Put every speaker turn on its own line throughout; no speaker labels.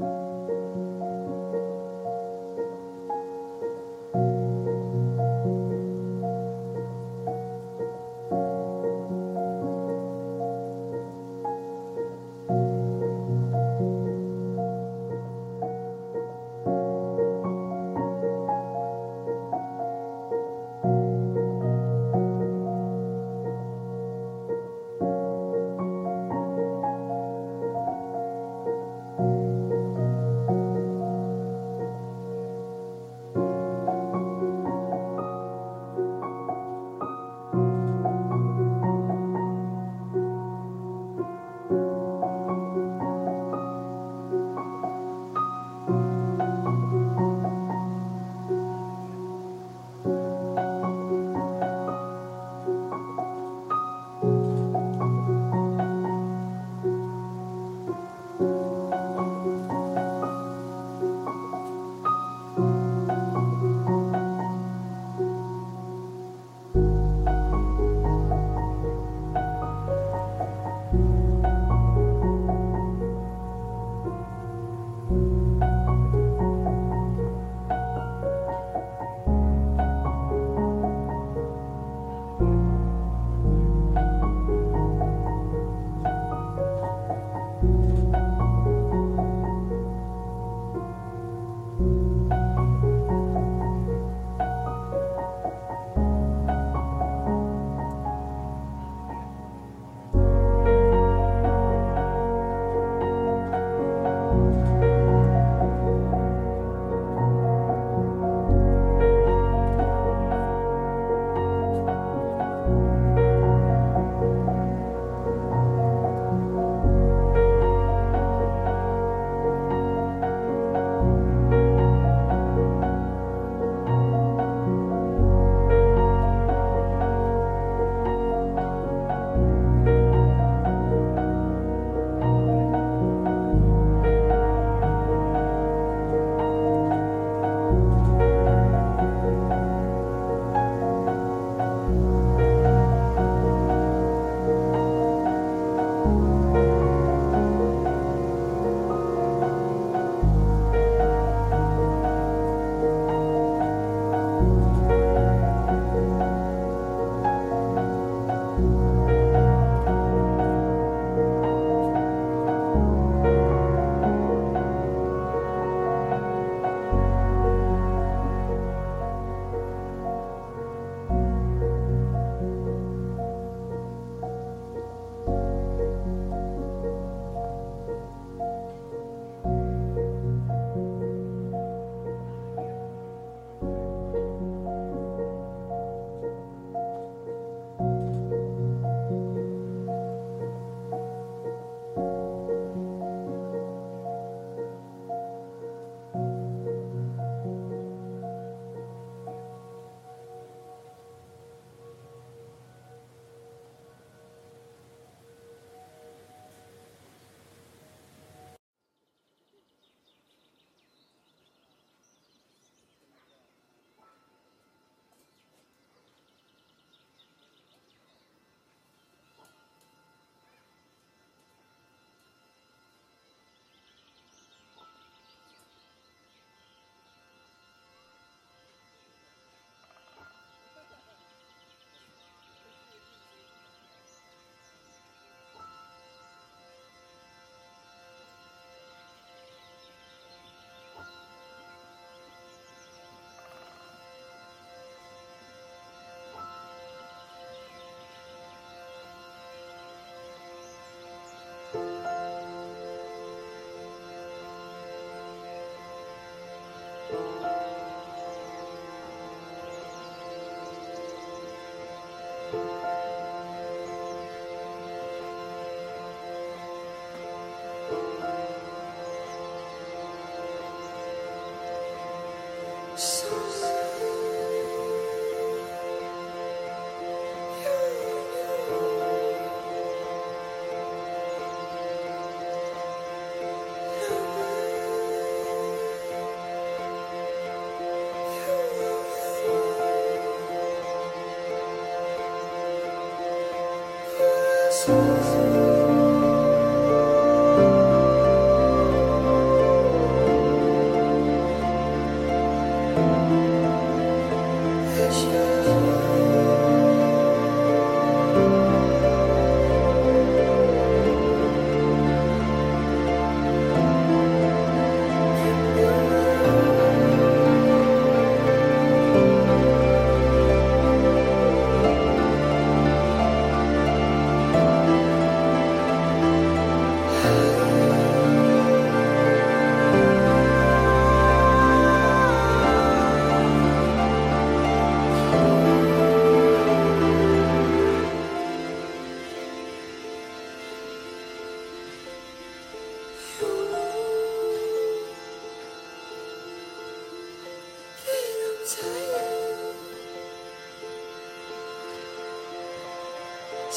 Thank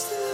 True.